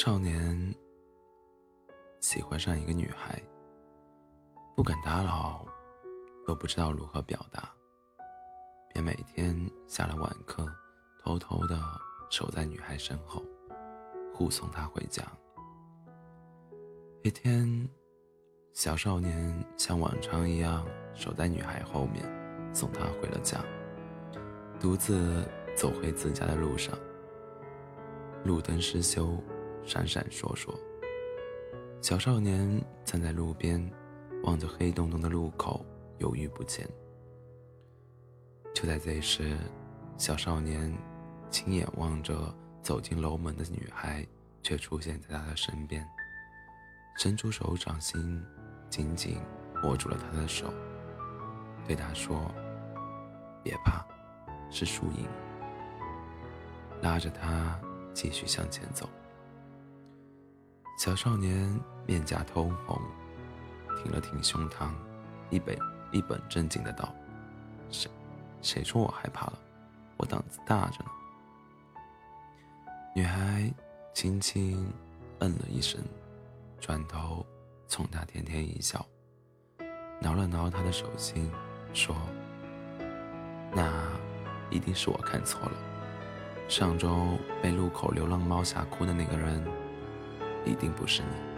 少年喜欢上一个女孩，不敢打扰，又不知道如何表达，便每天下了晚课，偷偷的守在女孩身后，护送她回家。一天，小少年像往常一样守在女孩后面，送她回了家，独自走回自家的路上。路灯失修，闪闪烁烁。小少年站在路边，望着黑洞洞的路口，犹豫不前。就在这时，小少年亲眼望着走进楼门的女孩，却出现在他的身边，伸出手掌心，紧紧握住了他的手，对他说：“别怕，是输赢。”拉着他。继续向前走，小少年面颊通红，挺了挺胸膛，一本一本正经的道：“谁，谁说我害怕了？我胆子大着呢。”女孩轻轻嗯了一声，转头冲他甜甜一笑，挠了挠他的手心，说：“那一定是我看错了。”上周被路口流浪猫吓哭的那个人，一定不是你。